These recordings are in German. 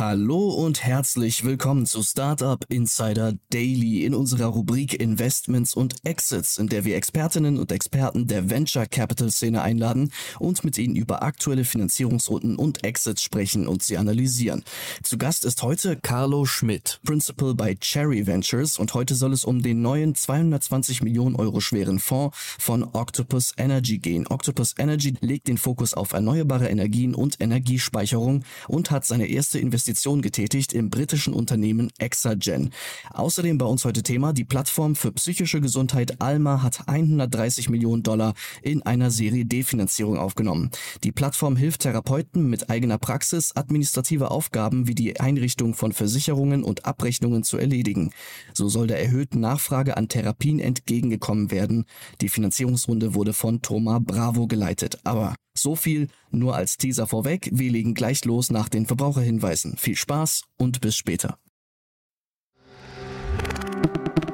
Hallo und herzlich willkommen zu Startup Insider Daily in unserer Rubrik Investments und Exits, in der wir Expertinnen und Experten der Venture Capital Szene einladen und mit ihnen über aktuelle Finanzierungsrunden und Exits sprechen und sie analysieren. Zu Gast ist heute Carlo Schmidt, Principal bei Cherry Ventures und heute soll es um den neuen 220 Millionen Euro schweren Fonds von Octopus Energy gehen. Octopus Energy legt den Fokus auf erneuerbare Energien und Energiespeicherung und hat seine erste Investition Investition getätigt im britischen Unternehmen Exagen. Außerdem bei uns heute Thema, die Plattform für psychische Gesundheit Alma hat 130 Millionen Dollar in einer Serie D-Finanzierung aufgenommen. Die Plattform hilft Therapeuten mit eigener Praxis, administrative Aufgaben wie die Einrichtung von Versicherungen und Abrechnungen zu erledigen. So soll der erhöhten Nachfrage an Therapien entgegengekommen werden. Die Finanzierungsrunde wurde von Thomas Bravo geleitet. Aber so viel nur als Teaser vorweg. Wir legen gleich los nach den Verbraucherhinweisen. Viel Spaß und bis später.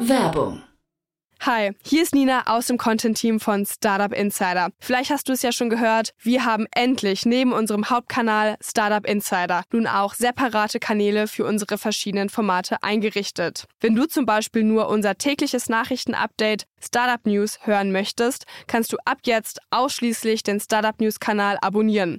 Werbung. Hi, hier ist Nina aus dem Content-Team von Startup Insider. Vielleicht hast du es ja schon gehört, wir haben endlich neben unserem Hauptkanal Startup Insider nun auch separate Kanäle für unsere verschiedenen Formate eingerichtet. Wenn du zum Beispiel nur unser tägliches Nachrichtenupdate Startup News hören möchtest, kannst du ab jetzt ausschließlich den Startup News Kanal abonnieren.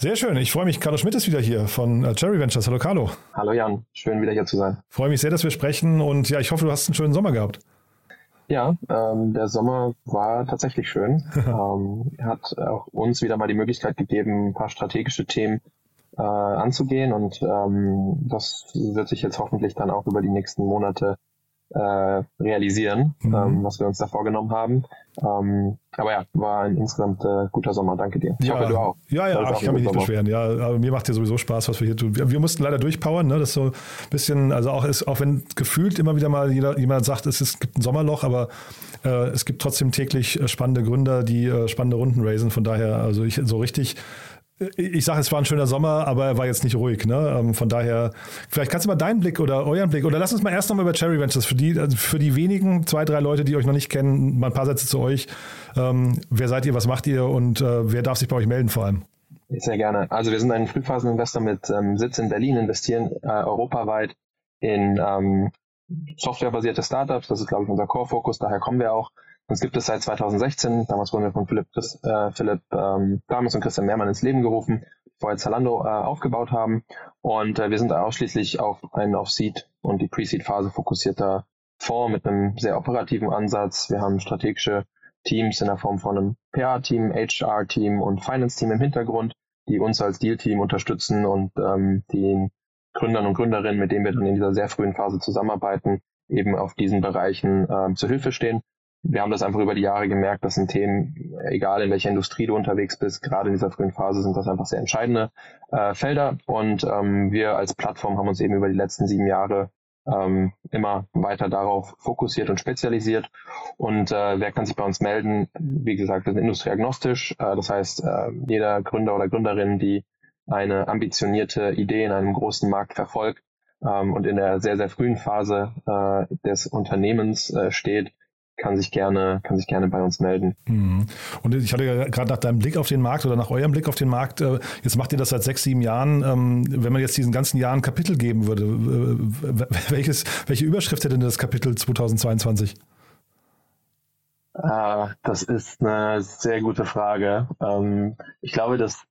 Sehr schön. Ich freue mich. Carlo Schmidt ist wieder hier von äh, Cherry Ventures. Hallo Carlo. Hallo Jan. Schön wieder hier zu sein. Freue mich sehr, dass wir sprechen und ja, ich hoffe, du hast einen schönen Sommer gehabt. Ja, ähm, der Sommer war tatsächlich schön. ähm, hat auch uns wieder mal die Möglichkeit gegeben, ein paar strategische Themen äh, anzugehen und ähm, das wird sich jetzt hoffentlich dann auch über die nächsten Monate äh, realisieren, mhm. ähm, was wir uns da vorgenommen haben. Ähm, aber ja, war ein insgesamt äh, guter Sommer. Danke dir. Ich ja, hoffe, du auch. Ja, ja, ich kann mich nicht Sommer. beschweren. Ja, aber mir macht ja sowieso Spaß, was wir hier tun. Wir, wir mussten leider durchpowern, ne? Das ist so ein bisschen, also auch ist, auch wenn gefühlt immer wieder mal jeder, jemand sagt, es, ist, es gibt ein Sommerloch, aber äh, es gibt trotzdem täglich äh, spannende Gründer, die äh, spannende Runden raisen. Von daher, also ich so richtig ich sage, es war ein schöner Sommer, aber er war jetzt nicht ruhig. Ne? Ähm, von daher, vielleicht kannst du mal deinen Blick oder euren Blick, oder lass uns mal erst nochmal über Cherry Ventures, für die, also für die wenigen, zwei, drei Leute, die euch noch nicht kennen, mal ein paar Sätze zu euch. Ähm, wer seid ihr, was macht ihr und äh, wer darf sich bei euch melden vor allem? Sehr gerne. Also wir sind ein Frühphaseninvestor mit ähm, Sitz in Berlin, investieren äh, europaweit in ähm, softwarebasierte Startups. Das ist, glaube ich, unser Core-Fokus, daher kommen wir auch. Uns gibt es seit 2016. Damals wurden wir von Philipp, Chris, äh, Philipp ähm, Dames und Christian Mehrmann ins Leben gerufen, vorher Zalando äh, aufgebaut haben. Und äh, wir sind ausschließlich auf einen auf Seed und die Pre-Seed-Phase fokussierter Fonds mit einem sehr operativen Ansatz. Wir haben strategische Teams in der Form von einem PR-Team, HR-Team und Finance-Team im Hintergrund, die uns als Deal-Team unterstützen und ähm, den Gründern und Gründerinnen, mit denen wir dann in dieser sehr frühen Phase zusammenarbeiten, eben auf diesen Bereichen ähm, zur Hilfe stehen wir haben das einfach über die Jahre gemerkt, dass sind Themen, egal in welcher Industrie du unterwegs bist, gerade in dieser frühen Phase sind das einfach sehr entscheidende äh, Felder. Und ähm, wir als Plattform haben uns eben über die letzten sieben Jahre ähm, immer weiter darauf fokussiert und spezialisiert. Und äh, wer kann sich bei uns melden? Wie gesagt, wir sind industrieagnostisch. Äh, das heißt, äh, jeder Gründer oder Gründerin, die eine ambitionierte Idee in einem großen Markt verfolgt ähm, und in der sehr, sehr frühen Phase äh, des Unternehmens äh, steht, kann sich gerne, kann sich gerne bei uns melden. Mhm. Und ich hatte ja gerade nach deinem Blick auf den Markt oder nach eurem Blick auf den Markt, äh, jetzt macht ihr das seit sechs, sieben Jahren. Ähm, wenn man jetzt diesen ganzen Jahren Kapitel geben würde, welches, welche Überschrift hätte denn das Kapitel 2022? Ah, das ist eine sehr gute Frage. Ähm, ich glaube, das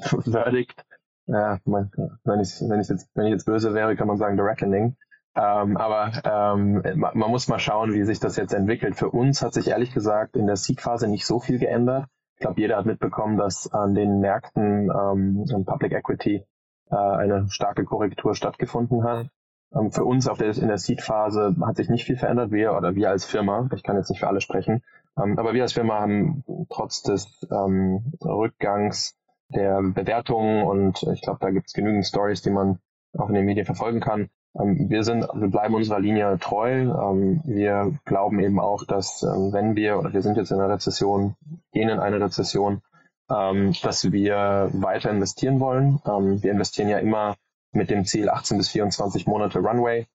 Verdict, ja, wenn ich, wenn ich jetzt, wenn ich jetzt böse wäre, kann man sagen The Reckoning. Ähm, aber ähm, man, man muss mal schauen, wie sich das jetzt entwickelt. Für uns hat sich ehrlich gesagt in der Seed-Phase nicht so viel geändert. Ich glaube, jeder hat mitbekommen, dass an den Märkten ähm, Public Equity äh, eine starke Korrektur stattgefunden hat. Ähm, für uns auf der, in der Seed-Phase hat sich nicht viel verändert. Wir oder wir als Firma, ich kann jetzt nicht für alle sprechen, ähm, aber wir als Firma haben trotz des ähm, Rückgangs der Bewertungen und ich glaube, da gibt es genügend Stories, die man auch in den Medien verfolgen kann. Ähm, wir sind, wir bleiben unserer Linie treu. Ähm, wir glauben eben auch, dass ähm, wenn wir, oder wir sind jetzt in einer Rezession, gehen in eine Rezession, dass wir weiter investieren wollen. wir investieren ja immer mit dem Ziel 18 bis 24 Monate Runway,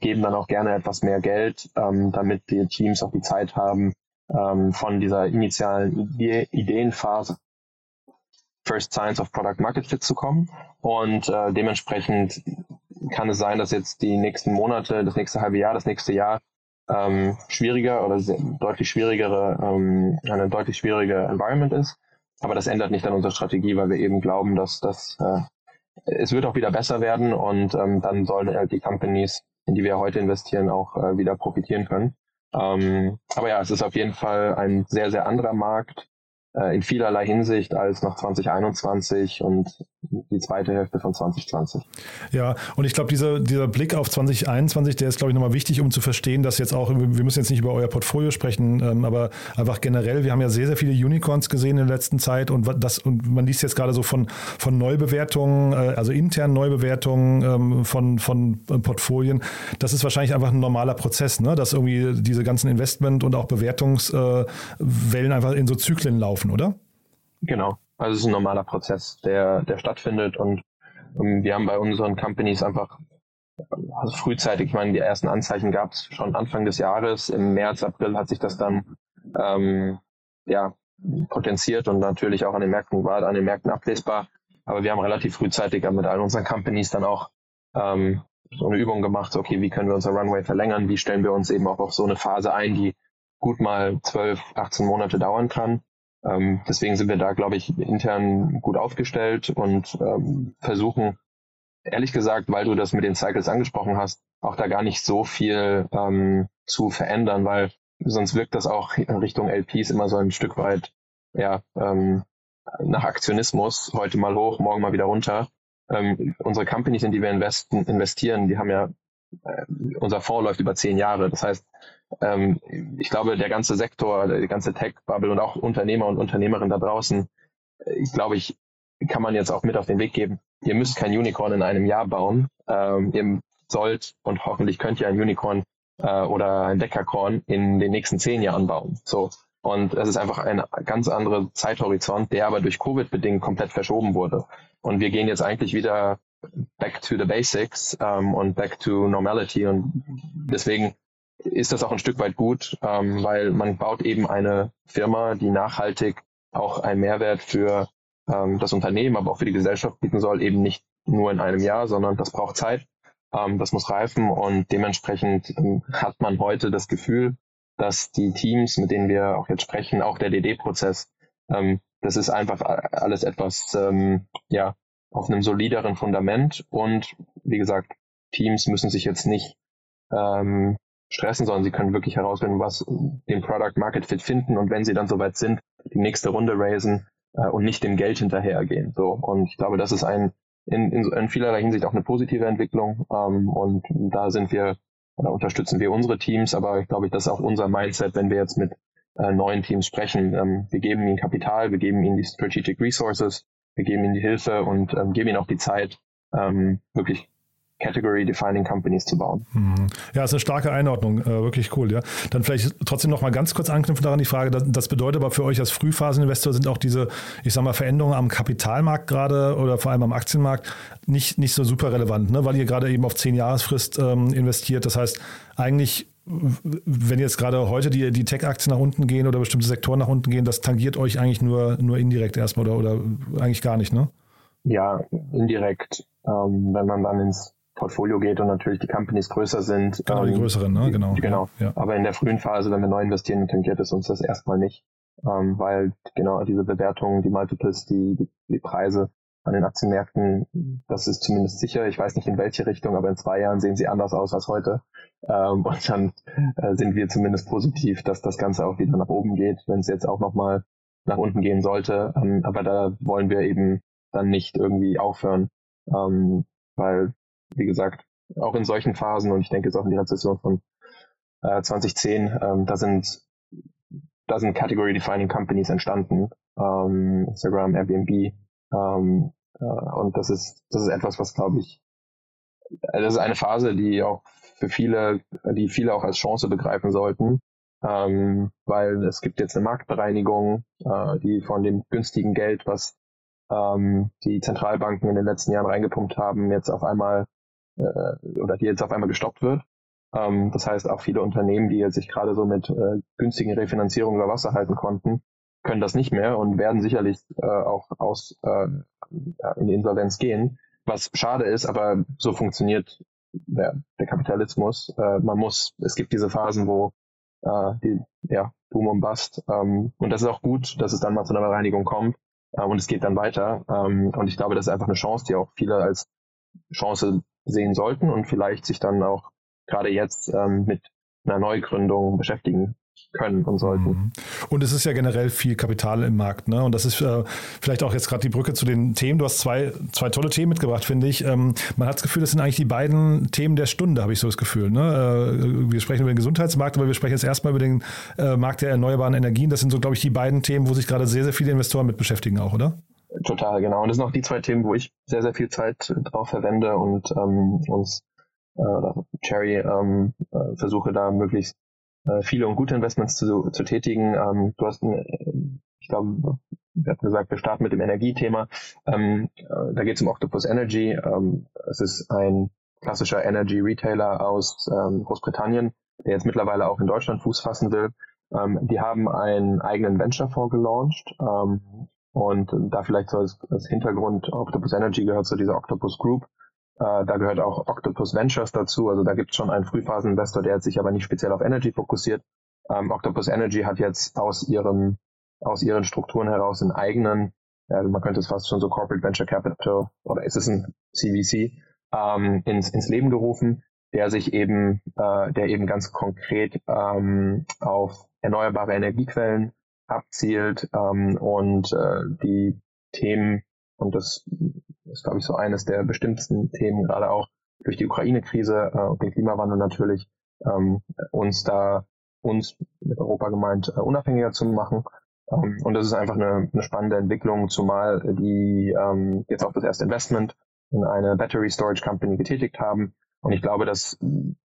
geben dann auch gerne etwas mehr Geld, damit die Teams auch die Zeit haben, von dieser initialen Ideenphase First Science of Product Market Fit zu kommen. Und äh, dementsprechend kann es sein, dass jetzt die nächsten Monate, das nächste halbe Jahr, das nächste Jahr ähm, schwieriger oder deutlich schwierigere, ähm, eine deutlich schwierige Environment ist. Aber das ändert nicht an unserer Strategie, weil wir eben glauben, dass das äh, es wird auch wieder besser werden und ähm, dann sollen halt die Companies, in die wir heute investieren, auch äh, wieder profitieren können. Ähm, aber ja, es ist auf jeden Fall ein sehr, sehr anderer Markt äh, in vielerlei Hinsicht als noch 2021 und die zweite Hälfte von 2020. Ja, und ich glaube, dieser, dieser Blick auf 2021, der ist, glaube ich, nochmal wichtig, um zu verstehen, dass jetzt auch, wir müssen jetzt nicht über euer Portfolio sprechen, ähm, aber einfach generell, wir haben ja sehr, sehr viele Unicorns gesehen in der letzten Zeit und das, und man liest jetzt gerade so von, von Neubewertungen, äh, also internen Neubewertungen ähm, von, von Portfolien. Das ist wahrscheinlich einfach ein normaler Prozess, ne? dass irgendwie diese ganzen Investment- und auch Bewertungswellen einfach in so Zyklen laufen, oder? Genau. Also es ist ein normaler Prozess, der, der stattfindet und ähm, wir haben bei unseren Companies einfach also frühzeitig, ich meine, die ersten Anzeichen gab es schon Anfang des Jahres. Im März, April hat sich das dann ähm, ja, potenziert und natürlich auch an den Märkten war an den Märkten ablesbar. Aber wir haben relativ frühzeitig mit all unseren Companies dann auch ähm, so eine Übung gemacht, okay, wie können wir unser Runway verlängern, wie stellen wir uns eben auch auf so eine Phase ein, die gut mal 12, 18 Monate dauern kann. Ähm, deswegen sind wir da, glaube ich, intern gut aufgestellt und ähm, versuchen, ehrlich gesagt, weil du das mit den Cycles angesprochen hast, auch da gar nicht so viel ähm, zu verändern, weil sonst wirkt das auch in Richtung LPs immer so ein Stück weit ja, ähm, nach Aktionismus, heute mal hoch, morgen mal wieder runter. Ähm, unsere Companies, in die wir investen, investieren, die haben ja, äh, unser Fonds läuft über zehn Jahre. Das heißt, ähm, ich glaube, der ganze Sektor, die ganze Tech-Bubble und auch Unternehmer und Unternehmerinnen da draußen, äh, ich glaube, ich kann man jetzt auch mit auf den Weg geben. Ihr müsst kein Unicorn in einem Jahr bauen. Ähm, ihr sollt und hoffentlich könnt ihr ein Unicorn äh, oder ein Decacorn in den nächsten zehn Jahren bauen. So. Und das ist einfach ein ganz anderer Zeithorizont, der aber durch Covid bedingt komplett verschoben wurde. Und wir gehen jetzt eigentlich wieder back to the basics ähm, und back to normality. Und deswegen ist das auch ein Stück weit gut, ähm, weil man baut eben eine Firma, die nachhaltig auch einen Mehrwert für ähm, das Unternehmen, aber auch für die Gesellschaft bieten soll, eben nicht nur in einem Jahr, sondern das braucht Zeit, ähm, das muss reifen und dementsprechend ähm, hat man heute das Gefühl, dass die Teams, mit denen wir auch jetzt sprechen, auch der DD-Prozess, ähm, das ist einfach alles etwas, ähm, ja, auf einem solideren Fundament und wie gesagt, Teams müssen sich jetzt nicht ähm, stressen, sondern sie können wirklich herausfinden, was den Product Market Fit finden und wenn sie dann soweit sind, die nächste Runde raisen äh, und nicht dem Geld hinterhergehen. So und ich glaube, das ist ein in, in, in vielerlei Hinsicht auch eine positive Entwicklung ähm, und da sind wir oder unterstützen wir unsere Teams, aber ich glaube, das ist auch unser Mindset, wenn wir jetzt mit äh, neuen Teams sprechen. Ähm, wir geben ihnen Kapital, wir geben ihnen die Strategic Resources, wir geben ihnen die Hilfe und ähm, geben ihnen auch die Zeit, ähm, wirklich Category-Defining Companies zu bauen. Mhm. Ja, ist eine starke Einordnung, äh, wirklich cool, ja. Dann vielleicht trotzdem noch mal ganz kurz anknüpfen daran die Frage, das, das bedeutet aber für euch als Frühphaseninvestor sind auch diese, ich sag mal, Veränderungen am Kapitalmarkt gerade oder vor allem am Aktienmarkt nicht, nicht so super relevant, ne? weil ihr gerade eben auf zehn Jahresfrist ähm, investiert. Das heißt, eigentlich wenn jetzt gerade heute die, die Tech-Aktien nach unten gehen oder bestimmte Sektoren nach unten gehen, das tangiert euch eigentlich nur, nur indirekt erstmal oder, oder eigentlich gar nicht, ne? Ja, indirekt. Ähm, wenn man dann ins Portfolio geht und natürlich die Companies größer sind. Genau, die ähm, größeren, ne? genau. Genau. Ja. Aber in der frühen Phase, wenn wir neu investieren, tangiert es uns das erstmal nicht, ähm, weil genau diese Bewertungen, die Multiples, die, die, die Preise an den Aktienmärkten, das ist zumindest sicher. Ich weiß nicht in welche Richtung, aber in zwei Jahren sehen sie anders aus als heute. Ähm, und dann äh, sind wir zumindest positiv, dass das Ganze auch wieder nach oben geht, wenn es jetzt auch nochmal nach unten gehen sollte. Ähm, aber da wollen wir eben dann nicht irgendwie aufhören, ähm, weil, wie gesagt, auch in solchen Phasen und ich denke jetzt auch in die Rezession von äh, 2010, ähm, da sind da sind Category Defining Companies entstanden, ähm, Instagram, Airbnb, ähm, äh, und das ist das ist etwas, was glaube ich, äh, das ist eine Phase, die auch für viele, die viele auch als Chance begreifen sollten, ähm, weil es gibt jetzt eine Marktbereinigung, äh, die von dem günstigen Geld, was ähm, die Zentralbanken in den letzten Jahren reingepumpt haben, jetzt auf einmal äh, oder die jetzt auf einmal gestoppt wird. Ähm, das heißt, auch viele Unternehmen, die jetzt sich gerade so mit äh, günstigen Refinanzierungen über Wasser halten konnten, können das nicht mehr und werden sicherlich äh, auch aus äh, in die Insolvenz gehen. Was schade ist, aber so funktioniert der, der Kapitalismus. Äh, man muss, es gibt diese Phasen, wo äh, die, ja, Boom und Bust. Ähm, und das ist auch gut, dass es dann mal zu einer Bereinigung kommt äh, und es geht dann weiter. Ähm, und ich glaube, das ist einfach eine Chance, die auch viele als Chance sehen sollten und vielleicht sich dann auch gerade jetzt ähm, mit einer Neugründung beschäftigen können und sollten. Mhm. Und es ist ja generell viel Kapital im Markt, ne? Und das ist äh, vielleicht auch jetzt gerade die Brücke zu den Themen. Du hast zwei, zwei tolle Themen mitgebracht, finde ich. Ähm, man hat das Gefühl, das sind eigentlich die beiden Themen der Stunde, habe ich so das Gefühl. Ne? Äh, wir sprechen über den Gesundheitsmarkt, aber wir sprechen jetzt erstmal über den äh, Markt der erneuerbaren Energien. Das sind so, glaube ich, die beiden Themen, wo sich gerade sehr, sehr viele Investoren mit beschäftigen auch, oder? Total, genau. Und das sind auch die zwei Themen, wo ich sehr, sehr viel Zeit drauf verwende und ähm, uns äh, Cherry ähm, äh, versuche da möglichst äh, viele und gute Investments zu, zu tätigen. Ähm, du hast, äh, ich glaube, wir hatten gesagt, wir starten mit dem Energiethema. Ähm, äh, da geht es um Octopus Energy. Ähm, es ist ein klassischer Energy Retailer aus ähm, Großbritannien, der jetzt mittlerweile auch in Deutschland Fuß fassen will. Ähm, die haben einen eigenen Venture-Fonds gelauncht. Ähm, und da vielleicht so als, als Hintergrund, Octopus Energy gehört zu dieser Octopus Group. Äh, da gehört auch Octopus Ventures dazu. Also da gibt es schon einen Frühphaseninvestor, der sich aber nicht speziell auf Energy fokussiert. Ähm, Octopus Energy hat jetzt aus ihrem aus ihren Strukturen heraus einen eigenen, ja, man könnte es fast schon so Corporate Venture Capital oder ist es ein CVC ähm, ins, ins Leben gerufen, der sich eben, äh, der eben ganz konkret ähm, auf erneuerbare Energiequellen abzielt ähm, und äh, die Themen und das ist, glaube ich, so eines der bestimmtesten Themen, gerade auch durch die Ukraine-Krise äh, und den Klimawandel natürlich, ähm, uns da, uns mit Europa gemeint, äh, unabhängiger zu machen. Ähm, und das ist einfach eine, eine spannende Entwicklung, zumal die ähm, jetzt auch das erste Investment in eine Battery Storage Company getätigt haben. Und ich glaube, das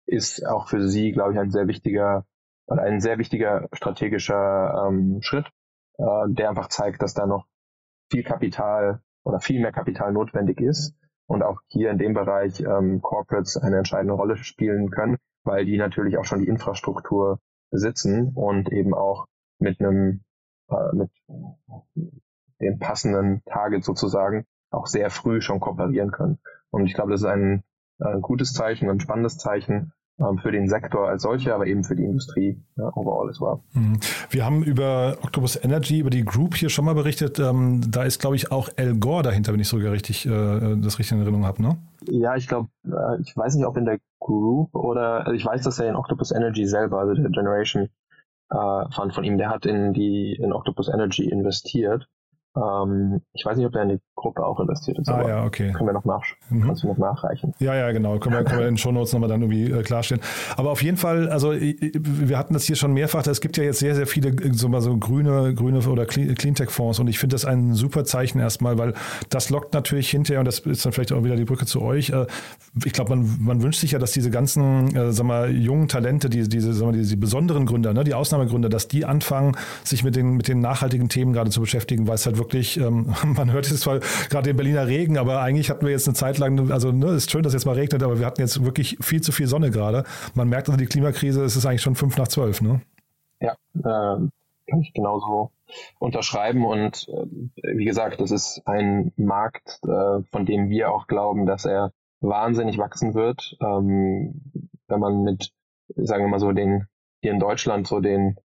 ist auch für sie, glaube ich, ein sehr wichtiger, ein sehr wichtiger strategischer ähm, Schritt, äh, der einfach zeigt, dass da noch viel Kapital oder viel mehr Kapital notwendig ist und auch hier in dem Bereich ähm, Corporates eine entscheidende Rolle spielen können, weil die natürlich auch schon die Infrastruktur besitzen und eben auch mit einem äh, mit dem passenden Target sozusagen auch sehr früh schon kooperieren können. Und ich glaube, das ist ein, ein gutes Zeichen, ein spannendes Zeichen, für den Sektor als solcher, aber eben für die Industrie ja, overall as well. Mhm. Wir haben über Octopus Energy, über die Group hier schon mal berichtet. Ähm, da ist, glaube ich, auch Al Gore dahinter, wenn ich sogar richtig äh, das richtig in Erinnerung habe, ne? Ja, ich glaube, äh, ich weiß nicht, ob in der Group oder also ich weiß, dass er in Octopus Energy selber, also der Generation äh, Fund von ihm, der hat in die in Octopus Energy investiert. Ähm, ich weiß nicht, ob der in die Gruppe auch investiert ist, ah, aber ja, okay. können wir noch, nach, mhm. kannst du noch nachreichen. Ja, ja, genau. Können wir, können wir in den Shownotes nochmal dann irgendwie äh, klarstellen. Aber auf jeden Fall, also wir hatten das hier schon mehrfach, es gibt ja jetzt sehr, sehr viele so mal so grüne, grüne oder Cleantech-Fonds und ich finde das ein super Zeichen erstmal, weil das lockt natürlich hinterher und das ist dann vielleicht auch wieder die Brücke zu euch. Äh, ich glaube, man, man wünscht sich ja, dass diese ganzen, äh, sag mal, jungen Talente, die, diese, sag mal, diese besonderen Gründer, ne, die Ausnahmegründer, dass die anfangen, sich mit den, mit den nachhaltigen Themen gerade zu beschäftigen, weil es halt wirklich, ähm, man hört jetzt zwar gerade den Berliner Regen, aber eigentlich hatten wir jetzt eine Zeit lang, also ne, ist schön, dass jetzt mal regnet, aber wir hatten jetzt wirklich viel zu viel Sonne gerade. Man merkt also die Klimakrise, es ist eigentlich schon fünf nach zwölf, ne? Ja, äh, kann ich genauso unterschreiben und äh, wie gesagt, das ist ein Markt, äh, von dem wir auch glauben, dass er wahnsinnig wachsen wird. Ähm, wenn man mit, sagen wir mal so, den hier in Deutschland so den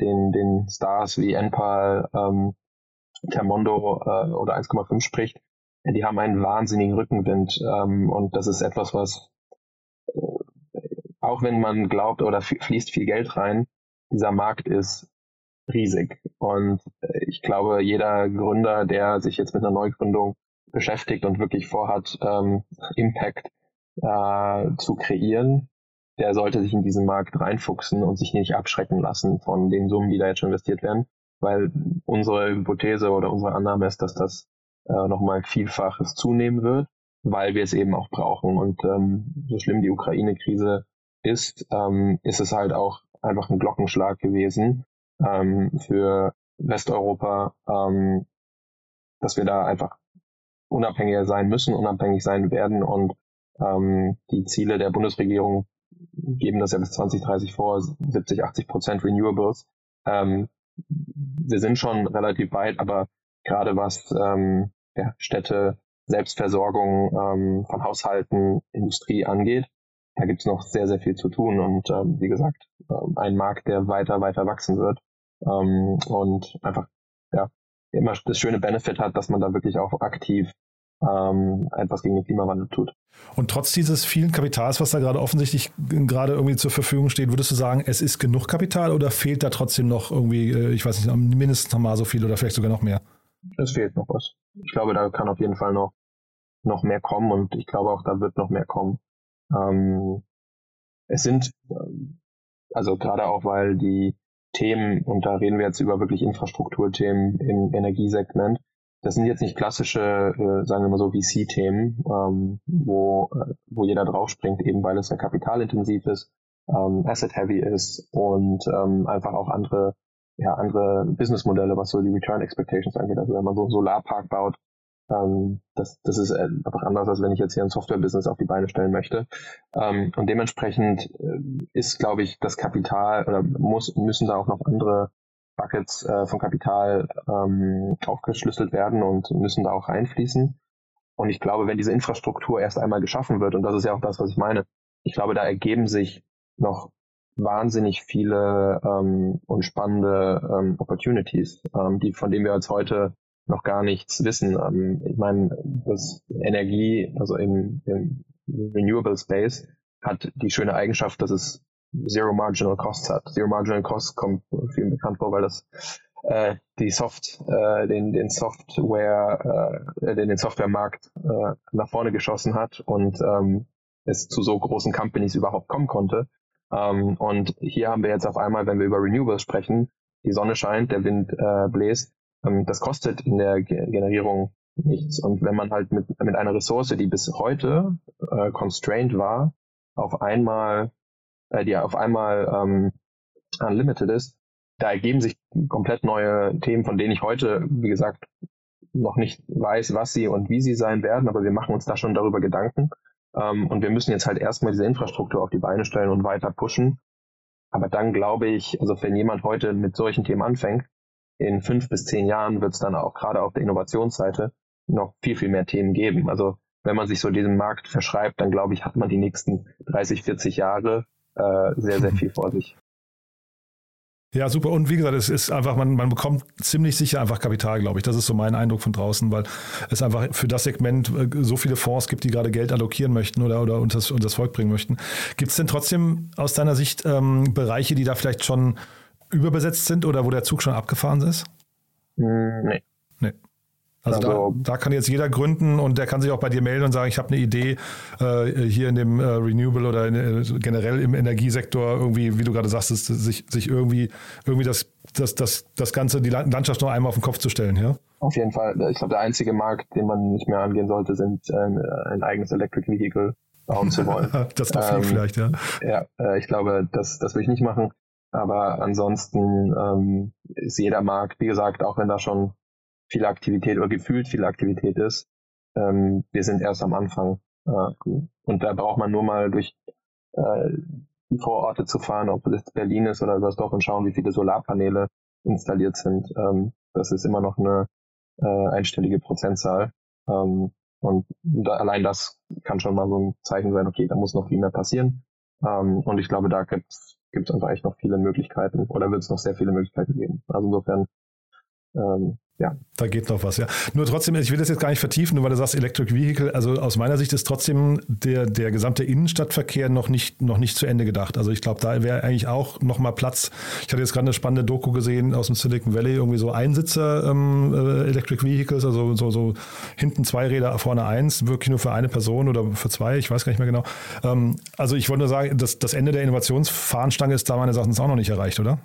den den Stars wie Enpal, ähm, Termondo äh, oder 1,5 spricht, die haben einen wahnsinnigen Rückenwind ähm, und das ist etwas, was äh, auch wenn man glaubt oder fließt viel Geld rein, dieser Markt ist riesig. Und äh, ich glaube, jeder Gründer, der sich jetzt mit einer Neugründung beschäftigt und wirklich vorhat, ähm, Impact äh, zu kreieren, der sollte sich in diesen Markt reinfuchsen und sich nicht abschrecken lassen von den Summen, die da jetzt schon investiert werden, weil unsere Hypothese oder unsere Annahme ist, dass das äh, nochmal Vielfaches zunehmen wird, weil wir es eben auch brauchen. Und ähm, so schlimm die Ukraine-Krise ist, ähm, ist es halt auch einfach ein Glockenschlag gewesen ähm, für Westeuropa, ähm, dass wir da einfach unabhängiger sein müssen, unabhängig sein werden und ähm, die Ziele der Bundesregierung geben das ja bis 2030 vor, 70, 80 Prozent Renewables. Ähm, wir sind schon relativ weit, aber gerade was ähm, ja, Städte, Selbstversorgung ähm, von Haushalten, Industrie angeht, da gibt es noch sehr, sehr viel zu tun und ähm, wie gesagt, ähm, ein Markt, der weiter, weiter wachsen wird ähm, und einfach ja immer das schöne Benefit hat, dass man da wirklich auch aktiv ähm, etwas gegen den Klimawandel tut. Und trotz dieses vielen Kapitals, was da gerade offensichtlich gerade irgendwie zur Verfügung steht, würdest du sagen, es ist genug Kapital oder fehlt da trotzdem noch irgendwie, äh, ich weiß nicht, mindestens noch mal so viel oder vielleicht sogar noch mehr? Es fehlt noch was. Ich glaube, da kann auf jeden Fall noch, noch mehr kommen und ich glaube auch, da wird noch mehr kommen. Ähm, es sind, also gerade auch, weil die Themen, und da reden wir jetzt über wirklich Infrastrukturthemen im Energiesegment, das sind jetzt nicht klassische, äh, sagen wir mal so, VC-Themen, ähm, wo, äh, wo jeder draufspringt, eben weil es ja kapitalintensiv ist, ähm, asset-heavy ist und ähm, einfach auch andere, ja, andere Businessmodelle, was so die Return Expectations angeht. Also wenn man so einen Solarpark baut, ähm, das, das ist äh, einfach anders, als wenn ich jetzt hier ein Software-Business auf die Beine stellen möchte. Ähm, und dementsprechend äh, ist, glaube ich, das Kapital oder muss, müssen da auch noch andere Buckets äh, von Kapital ähm, aufgeschlüsselt werden und müssen da auch reinfließen. Und ich glaube, wenn diese Infrastruktur erst einmal geschaffen wird, und das ist ja auch das, was ich meine, ich glaube, da ergeben sich noch wahnsinnig viele ähm, und spannende ähm, Opportunities, ähm, die von denen wir jetzt heute noch gar nichts wissen. Ähm, ich meine, das Energie, also im, im Renewable Space, hat die schöne Eigenschaft, dass es Zero Marginal Costs hat. Zero Marginal Costs kommt vielen bekannt vor, weil das äh, die Soft, äh, den, den Software, äh, den, den Softwaremarkt äh, nach vorne geschossen hat und ähm, es zu so großen Companies überhaupt kommen konnte. Ähm, und hier haben wir jetzt auf einmal, wenn wir über Renewables sprechen, die Sonne scheint, der Wind äh, bläst, ähm, das kostet in der Generierung nichts. Und wenn man halt mit, mit einer Ressource, die bis heute äh, constrained war, auf einmal äh, die auf einmal ähm, unlimited ist, da ergeben sich komplett neue Themen, von denen ich heute, wie gesagt, noch nicht weiß, was sie und wie sie sein werden, aber wir machen uns da schon darüber Gedanken. Ähm, und wir müssen jetzt halt erstmal diese Infrastruktur auf die Beine stellen und weiter pushen. Aber dann glaube ich, also wenn jemand heute mit solchen Themen anfängt, in fünf bis zehn Jahren wird es dann auch gerade auf der Innovationsseite noch viel, viel mehr Themen geben. Also wenn man sich so diesem Markt verschreibt, dann glaube ich, hat man die nächsten 30, 40 Jahre äh, sehr, sehr viel vor sich. Ja, super. Und wie gesagt, es ist einfach, man, man bekommt ziemlich sicher einfach Kapital, glaube ich. Das ist so mein Eindruck von draußen, weil es einfach für das Segment äh, so viele Fonds gibt, die gerade Geld allokieren möchten oder, oder unter, unter das Volk bringen möchten. Gibt es denn trotzdem aus deiner Sicht ähm, Bereiche, die da vielleicht schon überbesetzt sind oder wo der Zug schon abgefahren ist? Hm, nee. Also, also da, da, kann jetzt jeder gründen und der kann sich auch bei dir melden und sagen, ich habe eine Idee äh, hier in dem äh, Renewable oder in, äh, generell im Energiesektor irgendwie, wie du gerade sagst, sich, sich irgendwie, irgendwie das, das, das, das Ganze, die Landschaft noch einmal auf den Kopf zu stellen, ja? Auf jeden Fall. Ich glaube, der einzige Markt, den man nicht mehr angehen sollte, sind äh, ein eigenes Electric Vehicle bauen zu wollen. das darf ähm, vielleicht, ja. Ja, äh, ich glaube, das, das will ich nicht machen. Aber ansonsten ähm, ist jeder Markt, wie gesagt, auch wenn da schon viel Aktivität oder gefühlt viel Aktivität ist. Ähm, wir sind erst am Anfang. Äh, und da braucht man nur mal durch äh, die Vororte zu fahren, ob es Berlin ist oder übers Dorf und schauen, wie viele Solarpaneele installiert sind. Ähm, das ist immer noch eine äh, einstellige Prozentzahl. Ähm, und da, allein das kann schon mal so ein Zeichen sein, okay, da muss noch viel mehr passieren. Ähm, und ich glaube, da gibt es einfach echt noch viele Möglichkeiten oder wird es noch sehr viele Möglichkeiten geben. Also insofern ähm, ja. Da geht noch was, ja. Nur trotzdem, ich will das jetzt gar nicht vertiefen, nur weil du sagst Electric Vehicle, also aus meiner Sicht ist trotzdem der, der gesamte Innenstadtverkehr noch nicht, noch nicht zu Ende gedacht. Also ich glaube, da wäre eigentlich auch noch mal Platz. Ich hatte jetzt gerade eine spannende Doku gesehen aus dem Silicon Valley, irgendwie so Einsitzer ähm, äh, Electric Vehicles, also so, so hinten zwei Räder, vorne eins, wirklich nur für eine Person oder für zwei, ich weiß gar nicht mehr genau. Ähm, also ich wollte nur sagen, das, das Ende der Innovationsfahnenstange ist da meines Erachtens auch noch nicht erreicht, oder?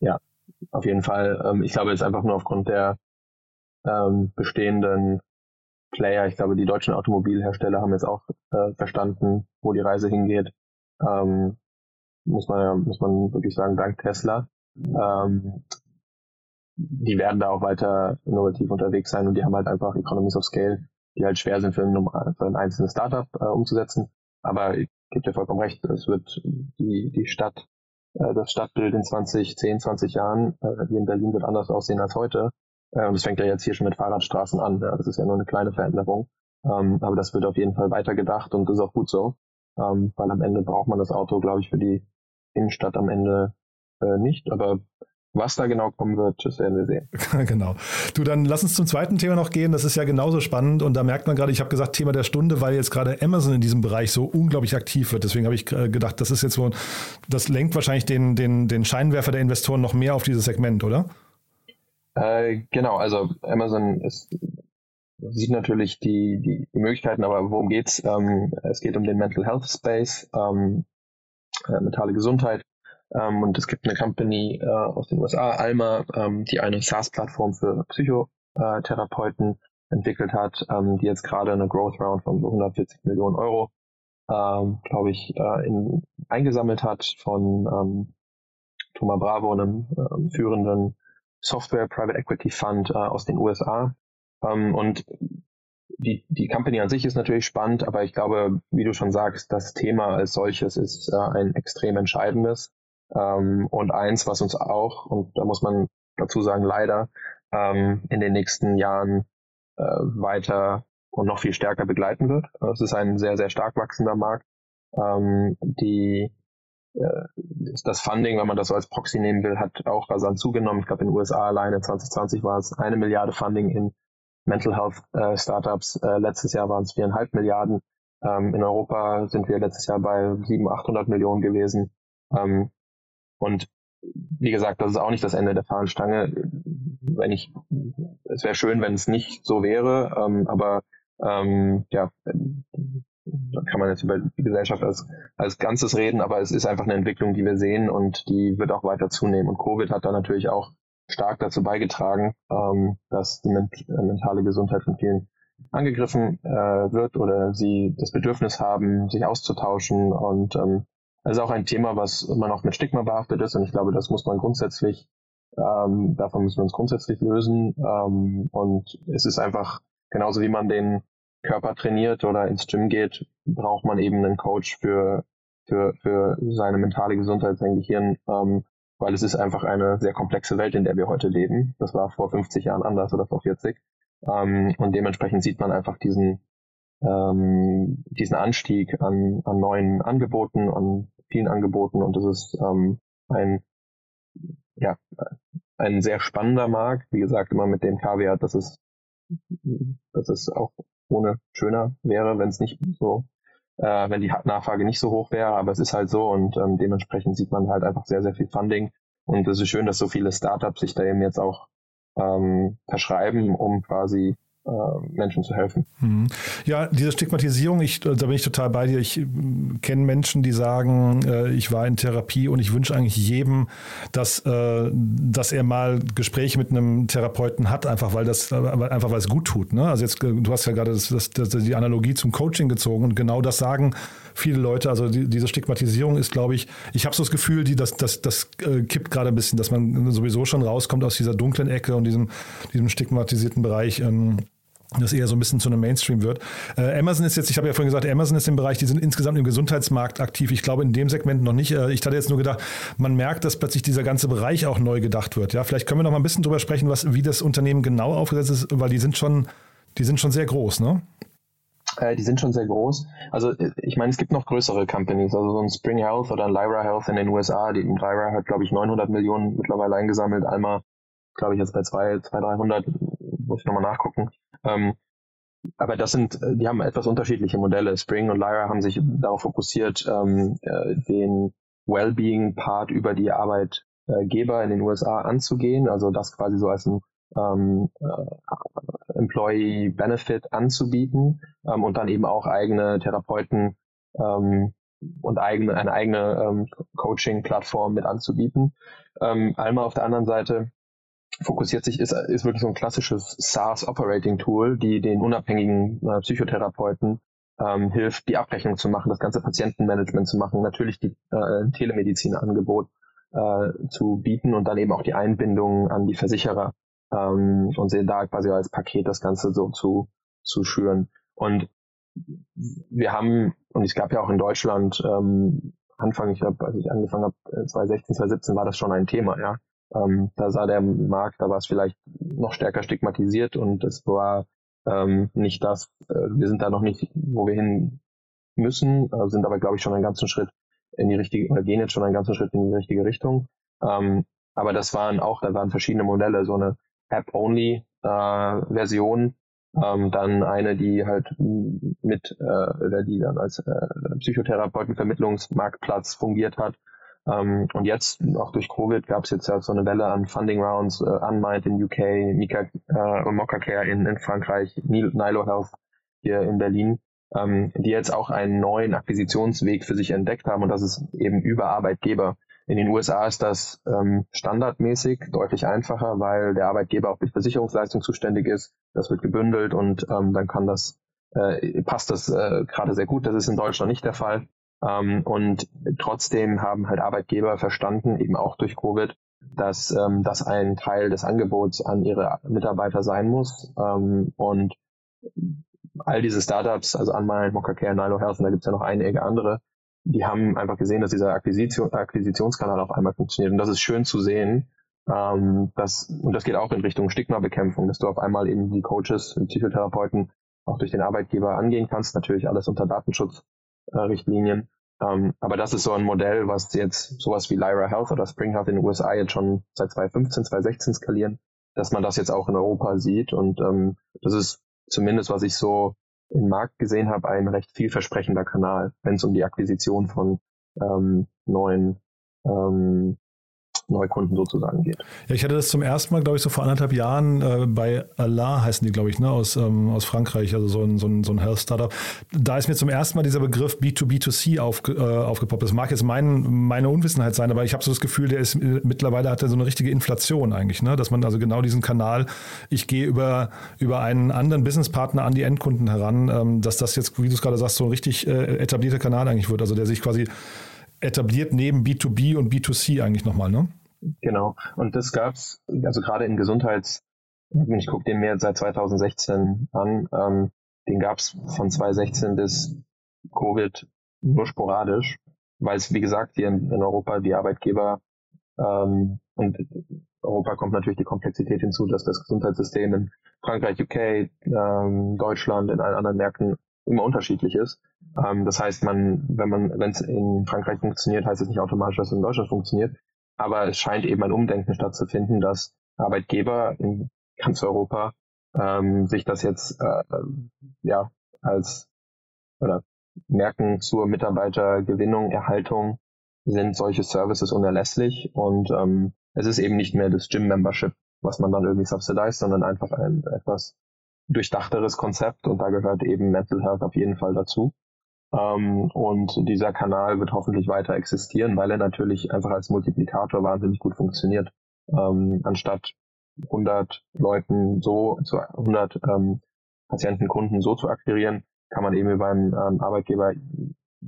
Ja, auf jeden Fall. Ähm, ich glaube jetzt einfach nur aufgrund der ähm, bestehenden Player. Ich glaube, die deutschen Automobilhersteller haben jetzt auch äh, verstanden, wo die Reise hingeht. Ähm, muss man muss man wirklich sagen, dank Tesla. Ähm, die werden da auch weiter innovativ unterwegs sein und die haben halt einfach Economies of Scale, die halt schwer sind für ein, für ein einzelnes Startup äh, umzusetzen. Aber ich gebe dir vollkommen recht, es wird die, die Stadt, das Stadtbild in 20, 10, 20 Jahren äh, hier in Berlin wird anders aussehen als heute. Äh, und das fängt ja jetzt hier schon mit Fahrradstraßen an. Das ist ja nur eine kleine Veränderung. Ähm, aber das wird auf jeden Fall weitergedacht und das ist auch gut so. Ähm, weil am Ende braucht man das Auto, glaube ich, für die Innenstadt am Ende äh, nicht. Aber was da genau kommen wird, das werden wir sehen. genau. Du, dann lass uns zum zweiten Thema noch gehen. Das ist ja genauso spannend und da merkt man gerade, ich habe gesagt Thema der Stunde, weil jetzt gerade Amazon in diesem Bereich so unglaublich aktiv wird. Deswegen habe ich äh, gedacht, das ist jetzt so, das lenkt wahrscheinlich den, den, den Scheinwerfer der Investoren noch mehr auf dieses Segment, oder? Äh, genau, also Amazon ist, sieht natürlich die, die, die Möglichkeiten, aber worum geht's? Ähm, es geht um den Mental Health Space, ähm, äh, mentale Gesundheit. Ähm, und es gibt eine Company äh, aus den USA, Alma, ähm, die eine SaaS-Plattform für Psychotherapeuten entwickelt hat, ähm, die jetzt gerade eine Growth Round von 140 Millionen Euro, ähm, glaube ich, äh, in, eingesammelt hat von ähm, Thomas Bravo, einem ähm, führenden Software Private Equity Fund äh, aus den USA. Ähm, und die, die Company an sich ist natürlich spannend, aber ich glaube, wie du schon sagst, das Thema als solches ist äh, ein extrem entscheidendes ähm, und eins, was uns auch, und da muss man dazu sagen, leider ähm, in den nächsten Jahren äh, weiter und noch viel stärker begleiten wird. Es ist ein sehr, sehr stark wachsender Markt. Ähm, die äh, das Funding, wenn man das so als Proxy nehmen will, hat auch rasant zugenommen. Ich glaube, in den USA alleine 2020 war es eine Milliarde Funding in Mental Health äh, Startups. Äh, letztes Jahr waren es viereinhalb Milliarden. Ähm, in Europa sind wir letztes Jahr bei 700, 800 Millionen gewesen. Ähm, und wie gesagt, das ist auch nicht das Ende der Fahnenstange. Wenn ich, es wäre schön, wenn es nicht so wäre, ähm, aber ähm, ja, da kann man jetzt über die Gesellschaft als, als Ganzes reden, aber es ist einfach eine Entwicklung, die wir sehen und die wird auch weiter zunehmen. Und Covid hat da natürlich auch stark dazu beigetragen, ähm, dass die äh, mentale Gesundheit von vielen angegriffen äh, wird oder sie das Bedürfnis haben, sich auszutauschen. Und ähm, das ist auch ein Thema, was immer noch mit Stigma behaftet ist. Und ich glaube, das muss man grundsätzlich, ähm, davon müssen wir uns grundsätzlich lösen. Ähm, und es ist einfach genauso wie man den Körper trainiert oder ins Gym geht, braucht man eben einen Coach für, für, für seine mentale Gesundheit, sein Gehirn, ähm, weil es ist einfach eine sehr komplexe Welt, in der wir heute leben. Das war vor 50 Jahren anders oder vor 40. Ähm, und dementsprechend sieht man einfach diesen, ähm, diesen Anstieg an, an neuen Angeboten, an vielen Angeboten. Und das ist ähm, ein, ja, ein sehr spannender Markt. Wie gesagt, immer mit dem Kaviar, dass es, dass es auch ohne schöner wäre, wenn es nicht so, äh, wenn die Nachfrage nicht so hoch wäre, aber es ist halt so und ähm, dementsprechend sieht man halt einfach sehr, sehr viel Funding. Und es ist schön, dass so viele Startups sich da eben jetzt auch ähm, verschreiben, um quasi Menschen zu helfen. Mhm. Ja, diese Stigmatisierung, ich, da bin ich total bei dir. Ich äh, kenne Menschen, die sagen, äh, ich war in Therapie und ich wünsche eigentlich jedem, dass, äh, dass er mal Gespräche mit einem Therapeuten hat, einfach weil das einfach weil es gut tut. Ne? Also jetzt, du hast ja gerade das, das, das, die Analogie zum Coaching gezogen und genau das sagen viele Leute. Also die, diese Stigmatisierung ist, glaube ich, ich habe so das Gefühl, die, das, das, das äh, kippt gerade ein bisschen, dass man sowieso schon rauskommt aus dieser dunklen Ecke und diesem, diesem stigmatisierten Bereich. Ähm, das eher so ein bisschen zu einem Mainstream wird. Äh, Amazon ist jetzt, ich habe ja vorhin gesagt, Amazon ist im Bereich, die sind insgesamt im Gesundheitsmarkt aktiv. Ich glaube in dem Segment noch nicht. Äh, ich hatte jetzt nur gedacht, man merkt, dass plötzlich dieser ganze Bereich auch neu gedacht wird. Ja, vielleicht können wir noch mal ein bisschen drüber sprechen, was, wie das Unternehmen genau aufgesetzt ist, weil die sind schon, die sind schon sehr groß, ne? Äh, die sind schon sehr groß. Also äh, ich meine, es gibt noch größere Companies, also so ein Spring Health oder ein Lyra Health in den USA. Die Lyra hat, glaube ich, 900 Millionen mittlerweile eingesammelt. Alma glaube ich, jetzt bei 200, 300, muss ich nochmal nachgucken. Ähm, aber das sind, die haben etwas unterschiedliche Modelle. Spring und Lyra haben sich darauf fokussiert, ähm, äh, den Wellbeing-Part über die Arbeitgeber in den USA anzugehen, also das quasi so als ein ähm, äh, Employee Benefit anzubieten ähm, und dann eben auch eigene Therapeuten ähm, und eigene, eine eigene ähm, Coaching-Plattform mit anzubieten. Ähm, Alma auf der anderen Seite fokussiert sich, ist, ist wirklich so ein klassisches SaaS Operating Tool, die den unabhängigen äh, Psychotherapeuten ähm, hilft, die Abrechnung zu machen, das ganze Patientenmanagement zu machen, natürlich die äh, Telemedizin-Angebot äh, zu bieten und dann eben auch die Einbindung an die Versicherer ähm, und da quasi als Paket das Ganze so zu, zu schüren. Und wir haben, und es gab ja auch in Deutschland ähm, Anfang, ich glaube, als ich angefangen habe, 2016, 2017 war das schon ein Thema, ja. Ähm, da sah der Markt, da war es vielleicht noch stärker stigmatisiert und es war ähm, nicht das, äh, wir sind da noch nicht, wo wir hin müssen, äh, sind aber, glaube ich, schon einen ganzen Schritt in die richtige, oder gehen jetzt schon einen ganzen Schritt in die richtige Richtung. Ähm, aber das waren auch, da waren verschiedene Modelle, so eine App-Only-Version, äh, ähm, dann eine, die halt mit, äh, oder die dann als äh, Psychotherapeutenvermittlungsmarktplatz fungiert hat. Ähm, und jetzt, auch durch Covid, gab es jetzt ja so eine Welle an Funding Rounds, äh, Unmind in UK, Mika, äh, Mokka Care in, in Frankreich, Nilo Health hier in Berlin, ähm, die jetzt auch einen neuen Akquisitionsweg für sich entdeckt haben und das ist eben über Arbeitgeber. In den USA ist das ähm, standardmäßig deutlich einfacher, weil der Arbeitgeber auch für Versicherungsleistung zuständig ist. Das wird gebündelt und ähm, dann kann das, äh, passt das äh, gerade sehr gut. Das ist in Deutschland nicht der Fall. Ähm, und trotzdem haben halt Arbeitgeber verstanden, eben auch durch Covid, dass ähm, das ein Teil des Angebots an ihre Mitarbeiter sein muss. Ähm, und all diese Startups, also Unmile, Mockacare, Nilo Health, und da gibt es ja noch einige andere, die haben einfach gesehen, dass dieser Akquisition, Akquisitionskanal auf einmal funktioniert. Und das ist schön zu sehen. Ähm, das, und das geht auch in Richtung Stigmabekämpfung, dass du auf einmal eben die Coaches, die Psychotherapeuten auch durch den Arbeitgeber angehen kannst. Natürlich alles unter Datenschutzrichtlinien. Äh, ähm, aber das ist so ein Modell, was jetzt sowas wie Lyra Health oder Spring Health in den USA jetzt schon seit 2015, 2016 skalieren, dass man das jetzt auch in Europa sieht. Und ähm, das ist zumindest, was ich so im Markt gesehen habe, ein recht vielversprechender Kanal, wenn es um die Akquisition von ähm, neuen ähm, Neukunden sozusagen geht. Ja, ich hatte das zum ersten Mal, glaube ich, so vor anderthalb Jahren äh, bei Allah heißen die, glaube ich, ne, aus, ähm, aus Frankreich, also so ein, so, ein, so ein Health-Startup. Da ist mir zum ersten Mal dieser Begriff B2B2C auf, äh, aufgepoppt. Das mag jetzt mein, meine Unwissenheit sein, aber ich habe so das Gefühl, der ist äh, mittlerweile hat er so eine richtige Inflation eigentlich, ne? dass man also genau diesen Kanal, ich gehe über, über einen anderen Businesspartner an die Endkunden heran, ähm, dass das jetzt, wie du es gerade sagst, so ein richtig äh, etablierter Kanal eigentlich wird, also der sich quasi etabliert neben B2B und B2C eigentlich nochmal, ne? Genau. Und das gab's, also gerade in Gesundheits, ich gucke den mir seit 2016 an, ähm, den gab's von 2016 bis Covid nur sporadisch, weil es, wie gesagt, hier in, in Europa die Arbeitgeber ähm, und Europa kommt natürlich die Komplexität hinzu, dass das Gesundheitssystem in Frankreich, UK, ähm, Deutschland, in allen anderen Märkten immer unterschiedlich ist. Ähm, das heißt, man, wenn man, wenn es in Frankreich funktioniert, heißt es nicht automatisch, dass es in Deutschland funktioniert. Aber es scheint eben ein Umdenken stattzufinden, dass Arbeitgeber in ganz Europa ähm, sich das jetzt äh, ja als oder merken zur Mitarbeitergewinnung, Erhaltung sind solche Services unerlässlich und ähm, es ist eben nicht mehr das Gym-Membership, was man dann irgendwie subsidized, sondern einfach ein etwas durchdachteres Konzept und da gehört eben Mental Health auf jeden Fall dazu. Ähm, und dieser Kanal wird hoffentlich weiter existieren, weil er natürlich einfach als Multiplikator wahnsinnig gut funktioniert. Ähm, anstatt 100 Leuten so, zu 100 ähm, Patienten, so zu akquirieren, kann man eben über einen ähm, Arbeitgeber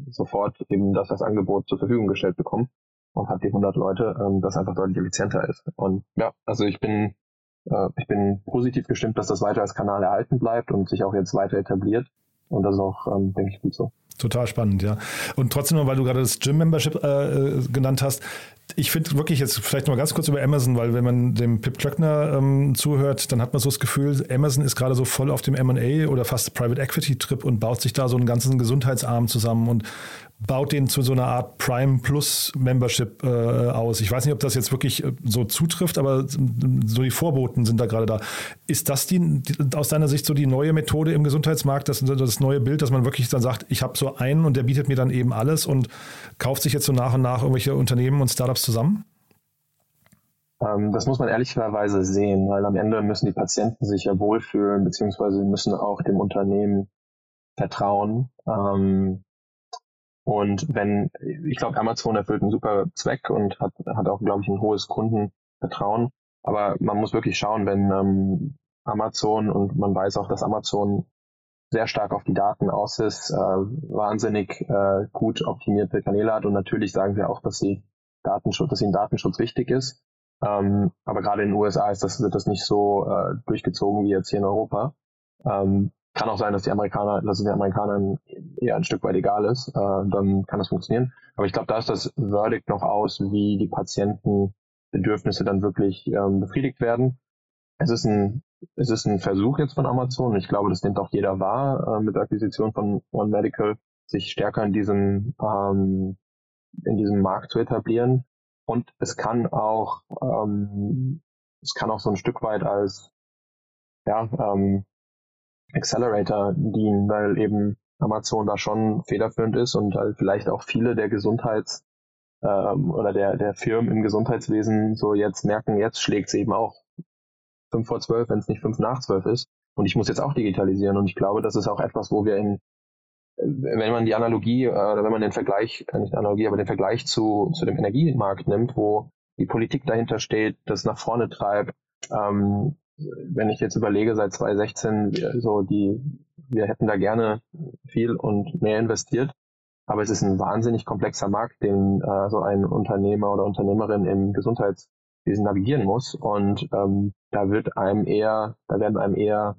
sofort eben das als Angebot zur Verfügung gestellt bekommen und hat die 100 Leute, ähm, das einfach deutlich effizienter ist. Und ja, also ich bin ich bin positiv gestimmt, dass das weiter als Kanal erhalten bleibt und sich auch jetzt weiter etabliert. Und das ist auch, ähm, denke ich, gut so. Total spannend, ja. Und trotzdem, weil du gerade das Gym-Membership äh, genannt hast, ich finde wirklich jetzt vielleicht noch mal ganz kurz über Amazon, weil wenn man dem Pip Klöckner ähm, zuhört, dann hat man so das Gefühl, Amazon ist gerade so voll auf dem M&A oder fast Private Equity Trip und baut sich da so einen ganzen Gesundheitsarm zusammen und baut den zu so einer Art Prime Plus Membership äh, aus. Ich weiß nicht, ob das jetzt wirklich äh, so zutrifft, aber so die Vorboten sind da gerade da. Ist das die, aus deiner Sicht so die neue Methode im Gesundheitsmarkt, das, das neue Bild, dass man wirklich dann sagt, ich habe so einen und der bietet mir dann eben alles und kauft sich jetzt so nach und nach irgendwelche Unternehmen und Startups zusammen? Ähm, das muss man ehrlicherweise sehen, weil am Ende müssen die Patienten sich ja wohlfühlen, beziehungsweise müssen auch dem Unternehmen vertrauen. Ähm, und wenn, ich glaube, Amazon erfüllt einen super Zweck und hat, hat auch, glaube ich, ein hohes Kundenvertrauen. Aber man muss wirklich schauen, wenn ähm, Amazon und man weiß auch, dass Amazon sehr stark auf die Daten aus ist, äh, wahnsinnig äh, gut optimierte Kanäle hat und natürlich sagen sie auch, dass sie Datenschutz, dass ihnen Datenschutz wichtig ist. Ähm, aber gerade in den USA ist das, wird das nicht so äh, durchgezogen wie jetzt hier in Europa. Ähm, kann auch sein, dass die Amerikaner, dass es den Amerikanern eher ein Stück weit egal ist, äh, dann kann das funktionieren. Aber ich glaube, da ist das Verdict noch aus, wie die Patientenbedürfnisse dann wirklich ähm, befriedigt werden. Es ist ein es ist ein Versuch jetzt von Amazon. Ich glaube, das nimmt auch jeder wahr äh, mit der Akquisition von One Medical, sich stärker in diesem ähm, in diesem Markt zu etablieren. Und es kann auch ähm, es kann auch so ein Stück weit als ja, ähm, Accelerator dienen, weil eben Amazon da schon federführend ist und halt vielleicht auch viele der Gesundheits- ähm, oder der, der Firmen im Gesundheitswesen so jetzt merken, jetzt schlägt es eben auch fünf vor zwölf, wenn es nicht fünf nach zwölf ist. Und ich muss jetzt auch digitalisieren. Und ich glaube, das ist auch etwas, wo wir in, wenn man die Analogie, äh, oder wenn man den Vergleich, äh, nicht Analogie, aber den Vergleich zu, zu dem Energiemarkt nimmt, wo die Politik dahinter steht, das nach vorne treibt, ähm, wenn ich jetzt überlege, seit 2016, so die, wir hätten da gerne viel und mehr investiert, aber es ist ein wahnsinnig komplexer Markt, den äh, so ein Unternehmer oder Unternehmerin im Gesundheitswesen navigieren muss. Und ähm, da wird einem eher, da werden einem eher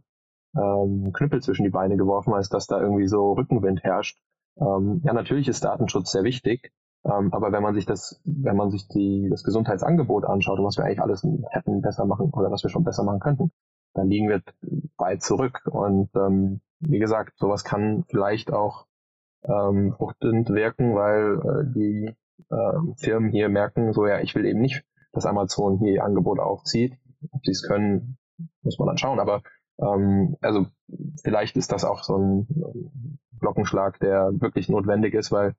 ähm, Knüppel zwischen die Beine geworfen, als dass da irgendwie so Rückenwind herrscht. Ähm, ja, natürlich ist Datenschutz sehr wichtig, ähm, aber wenn man sich das, wenn man sich die, das Gesundheitsangebot anschaut und was wir eigentlich alles hätten besser machen oder was wir schon besser machen könnten, dann liegen wir weit zurück. Und ähm, wie gesagt, sowas kann vielleicht auch ähm, fruchtend wirken, weil äh, die äh, Firmen hier merken, so ja, ich will eben nicht, dass Amazon hier ihr Angebot aufzieht. Ob sie es können, muss man dann schauen. Aber ähm, also vielleicht ist das auch so ein Glockenschlag, der wirklich notwendig ist, weil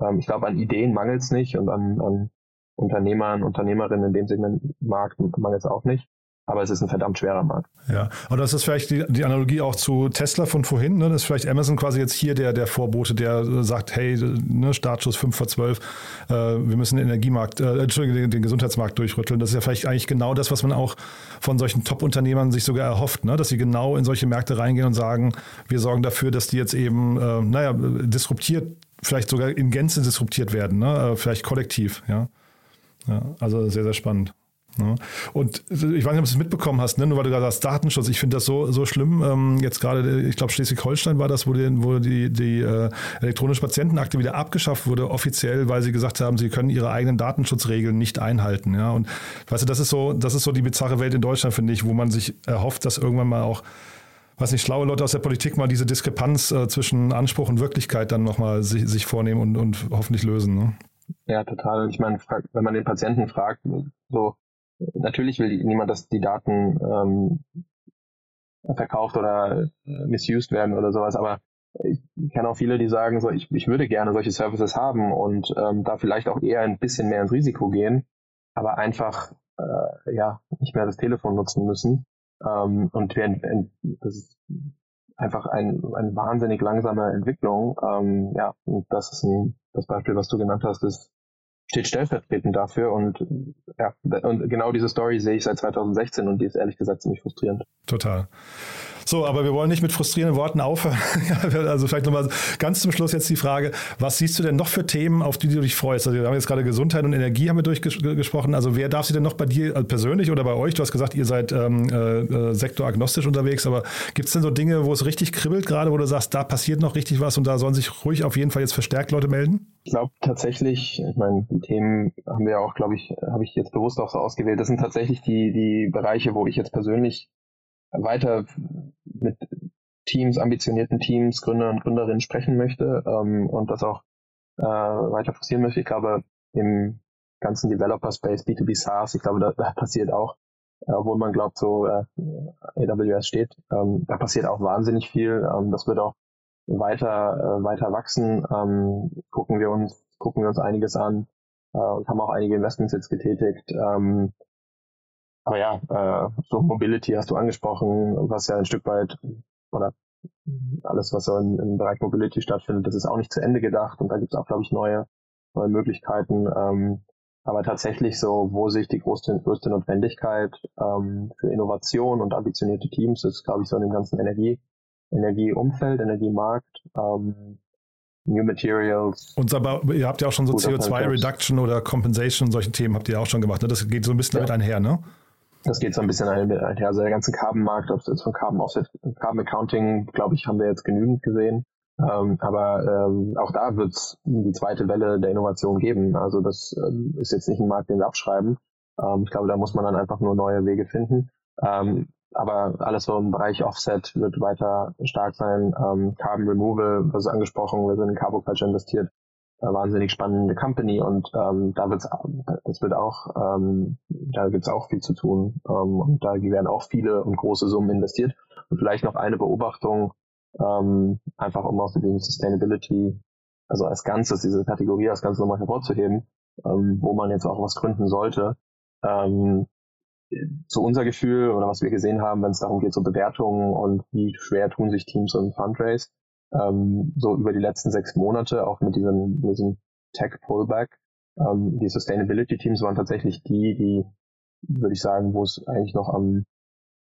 ähm, ich glaube, an Ideen mangelt es nicht und an, an Unternehmern, Unternehmerinnen in dem Segmentmarkt mangelt es auch nicht. Aber es ist ein verdammt schwerer Markt. Ja, und das ist vielleicht die, die Analogie auch zu Tesla von vorhin. Ne? Das ist vielleicht Amazon quasi jetzt hier der, der Vorbote, der sagt, hey, ne, Startschuss 5 vor 12, äh, wir müssen den Energiemarkt, äh, Entschuldigung, den, den, Gesundheitsmarkt durchrütteln. Das ist ja vielleicht eigentlich genau das, was man auch von solchen Top-Unternehmern sich sogar erhofft, ne? dass sie genau in solche Märkte reingehen und sagen, wir sorgen dafür, dass die jetzt eben, äh, naja, disruptiert vielleicht sogar in Gänze disruptiert werden, ne? Äh, vielleicht kollektiv, ja. ja. Also sehr, sehr spannend. Ja. Und ich weiß nicht, ob du es mitbekommen hast, ne? nur weil du gerade sagst, Datenschutz, ich finde das so, so schlimm. Ähm, jetzt gerade, ich glaube, Schleswig-Holstein war das, wo die, wo die, die äh, elektronische Patientenakte wieder abgeschafft wurde, offiziell, weil sie gesagt haben, sie können ihre eigenen Datenschutzregeln nicht einhalten. Ja? Und weißt du, das ist so, das ist so die bizarre Welt in Deutschland, finde ich, wo man sich erhofft, dass irgendwann mal auch weiß nicht, schlaue Leute aus der Politik mal diese Diskrepanz äh, zwischen Anspruch und Wirklichkeit dann nochmal sich, sich vornehmen und, und hoffentlich lösen. Ne? Ja, total. Ich meine, wenn man den Patienten fragt, so natürlich will niemand, dass die Daten ähm, verkauft oder äh, misused werden oder sowas, aber ich kenne auch viele, die sagen, so ich, ich würde gerne solche Services haben und ähm, da vielleicht auch eher ein bisschen mehr ins Risiko gehen, aber einfach äh, ja nicht mehr das Telefon nutzen müssen. Ähm, und wir, das ist einfach ein, eine wahnsinnig langsame Entwicklung. Ähm, ja, und das ist ein, das Beispiel, was du genannt hast, ist, steht stellvertretend dafür und ja, und genau diese Story sehe ich seit 2016 und die ist ehrlich gesagt ziemlich frustrierend. Total. So, aber wir wollen nicht mit frustrierenden Worten aufhören. also vielleicht nochmal ganz zum Schluss jetzt die Frage, was siehst du denn noch für Themen, auf die du dich freust? Also wir haben jetzt gerade Gesundheit und Energie haben wir durchgesprochen. Also wer darf sie denn noch bei dir äh, persönlich oder bei euch? Du hast gesagt, ihr seid ähm, äh, äh, sektoragnostisch unterwegs, aber gibt es denn so Dinge, wo es richtig kribbelt gerade, wo du sagst, da passiert noch richtig was und da sollen sich ruhig auf jeden Fall jetzt verstärkt Leute melden? Ich glaube tatsächlich, ich meine, die Themen haben wir auch, glaube ich, habe ich jetzt bewusst auch so ausgewählt. Das sind tatsächlich die, die Bereiche, wo ich jetzt persönlich weiter mit Teams, ambitionierten Teams, Gründer und Gründerinnen sprechen möchte ähm, und das auch äh, weiter forcieren möchte. Ich glaube, im ganzen Developer-Space, B2B SaaS, ich glaube, da, da passiert auch, äh, obwohl man glaubt, so äh, AWS steht, ähm, da passiert auch wahnsinnig viel. Ähm, das wird auch weiter, äh, weiter wachsen. Ähm, gucken wir uns, gucken wir uns einiges an äh, und haben auch einige Investments jetzt getätigt. Ähm, aber ja, äh, so Mobility hast du angesprochen, was ja ein Stück weit oder alles, was so im, im Bereich Mobility stattfindet, das ist auch nicht zu Ende gedacht und da gibt es auch, glaube ich, neue, neue Möglichkeiten. Ähm, aber tatsächlich so, wo sich die größte, größte Notwendigkeit ähm, für Innovation und ambitionierte Teams ist, glaube ich, so in dem ganzen Energie, Energieumfeld, Energiemarkt, ähm, New Materials. Und aber ihr habt ja auch schon so CO2-Reduction oder Compensation, solche Themen habt ihr auch schon gemacht. Ne? Das geht so ein bisschen ja. damit einher, ne? Das geht so ein bisschen einher. Also der ganze Carbon-Markt, ob es jetzt von Carbon Offset, Carbon Accounting, glaube ich, haben wir jetzt genügend gesehen. Ähm, aber ähm, auch da wird es die zweite Welle der Innovation geben. Also das ähm, ist jetzt nicht ein Markt, den wir abschreiben. Ähm, ich glaube, da muss man dann einfach nur neue Wege finden. Ähm, aber alles so im Bereich Offset wird weiter stark sein. Ähm, Carbon Removal, was angesprochen, wir sind in Carbo Culture investiert wahnsinnig spannende Company und ähm, da wird's, es wird auch, ähm, da gibt's auch viel zu tun ähm, und da werden auch viele und große Summen investiert. Und vielleicht noch eine Beobachtung, ähm, einfach um aus dem Sustainability, also als Ganzes, diese Kategorie als Ganzes nochmal hervorzuheben, ähm, wo man jetzt auch was gründen sollte. Ähm, zu unser Gefühl oder was wir gesehen haben, wenn es darum geht, so Bewertungen und wie schwer tun sich Teams und Fundraise, ähm, so über die letzten sechs Monate, auch mit diesem, diesem Tech-Pullback. Ähm, die Sustainability-Teams waren tatsächlich die, die, würde ich sagen, wo es eigentlich noch am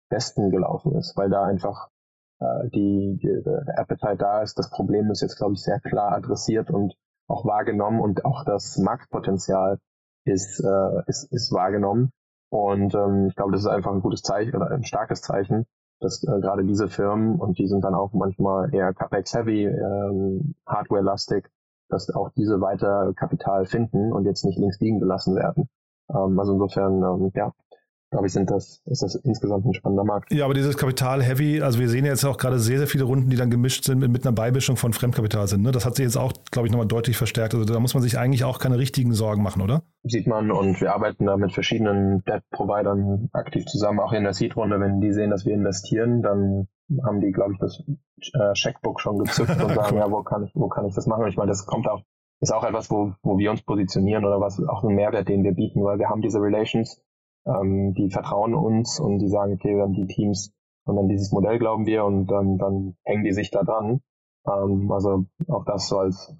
besten gelaufen ist, weil da einfach äh, die, die der Appetite da ist. Das Problem ist jetzt, glaube ich, sehr klar adressiert und auch wahrgenommen und auch das Marktpotenzial ist, äh, ist, ist wahrgenommen. Und ähm, ich glaube, das ist einfach ein gutes Zeichen oder ein starkes Zeichen, dass äh, gerade diese Firmen, und die sind dann auch manchmal eher CapEx-heavy, ähm, Hardware-lastig, dass auch diese weiter Kapital finden und jetzt nicht links liegen gelassen werden. Ähm, also insofern, ähm, ja, glaube ich, sind das, ist das insgesamt ein spannender Markt. Ja, aber dieses Kapital-Heavy, also wir sehen jetzt auch gerade sehr, sehr viele Runden, die dann gemischt sind mit, mit einer Beimischung von Fremdkapital sind. Ne? Das hat sich jetzt auch, glaube ich, nochmal deutlich verstärkt. Also da muss man sich eigentlich auch keine richtigen Sorgen machen, oder? Sieht man und wir arbeiten da mit verschiedenen Debt-Providern aktiv zusammen, auch in der Seed-Runde. Wenn die sehen, dass wir investieren, dann haben die, glaube ich, das äh, Checkbook schon gezückt und sagen, cool. ja, wo kann ich, wo kann ich das machen? Und ich meine, das kommt auch, ist auch etwas, wo, wo wir uns positionieren oder was auch ein Mehrwert, den wir bieten, weil wir haben diese Relations ähm, die vertrauen uns und die sagen, okay, haben die Teams und dann dieses Modell glauben wir und dann, dann hängen die sich da dran. Ähm, also auch das so als,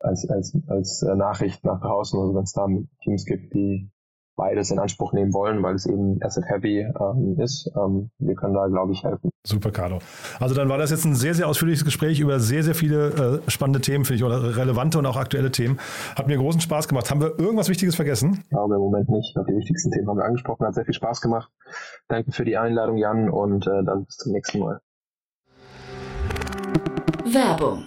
als, als, als Nachricht nach draußen, also wenn es da Teams gibt, die beides in Anspruch nehmen wollen, weil es eben asset-heavy ähm, ist. Ähm, wir können da, glaube ich, helfen. Super, Carlo. Also dann war das jetzt ein sehr, sehr ausführliches Gespräch über sehr, sehr viele äh, spannende Themen, finde ich, oder relevante und auch aktuelle Themen. Hat mir großen Spaß gemacht. Haben wir irgendwas Wichtiges vergessen? Ich glaube im Moment nicht. Die wichtigsten Themen haben wir angesprochen. Hat sehr viel Spaß gemacht. Danke für die Einladung, Jan, und äh, dann bis zum nächsten Mal. Werbung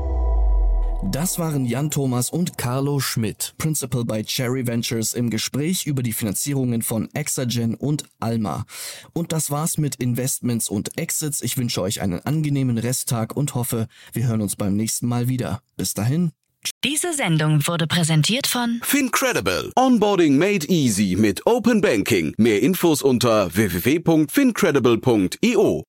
Das waren Jan Thomas und Carlo Schmidt, Principal bei Cherry Ventures im Gespräch über die Finanzierungen von Exagen und Alma. Und das war's mit Investments und Exits. Ich wünsche euch einen angenehmen Resttag und hoffe, wir hören uns beim nächsten Mal wieder. Bis dahin. Diese Sendung wurde präsentiert von Fincredible. Onboarding made easy mit Open Banking. Mehr Infos unter www.fincredible.io.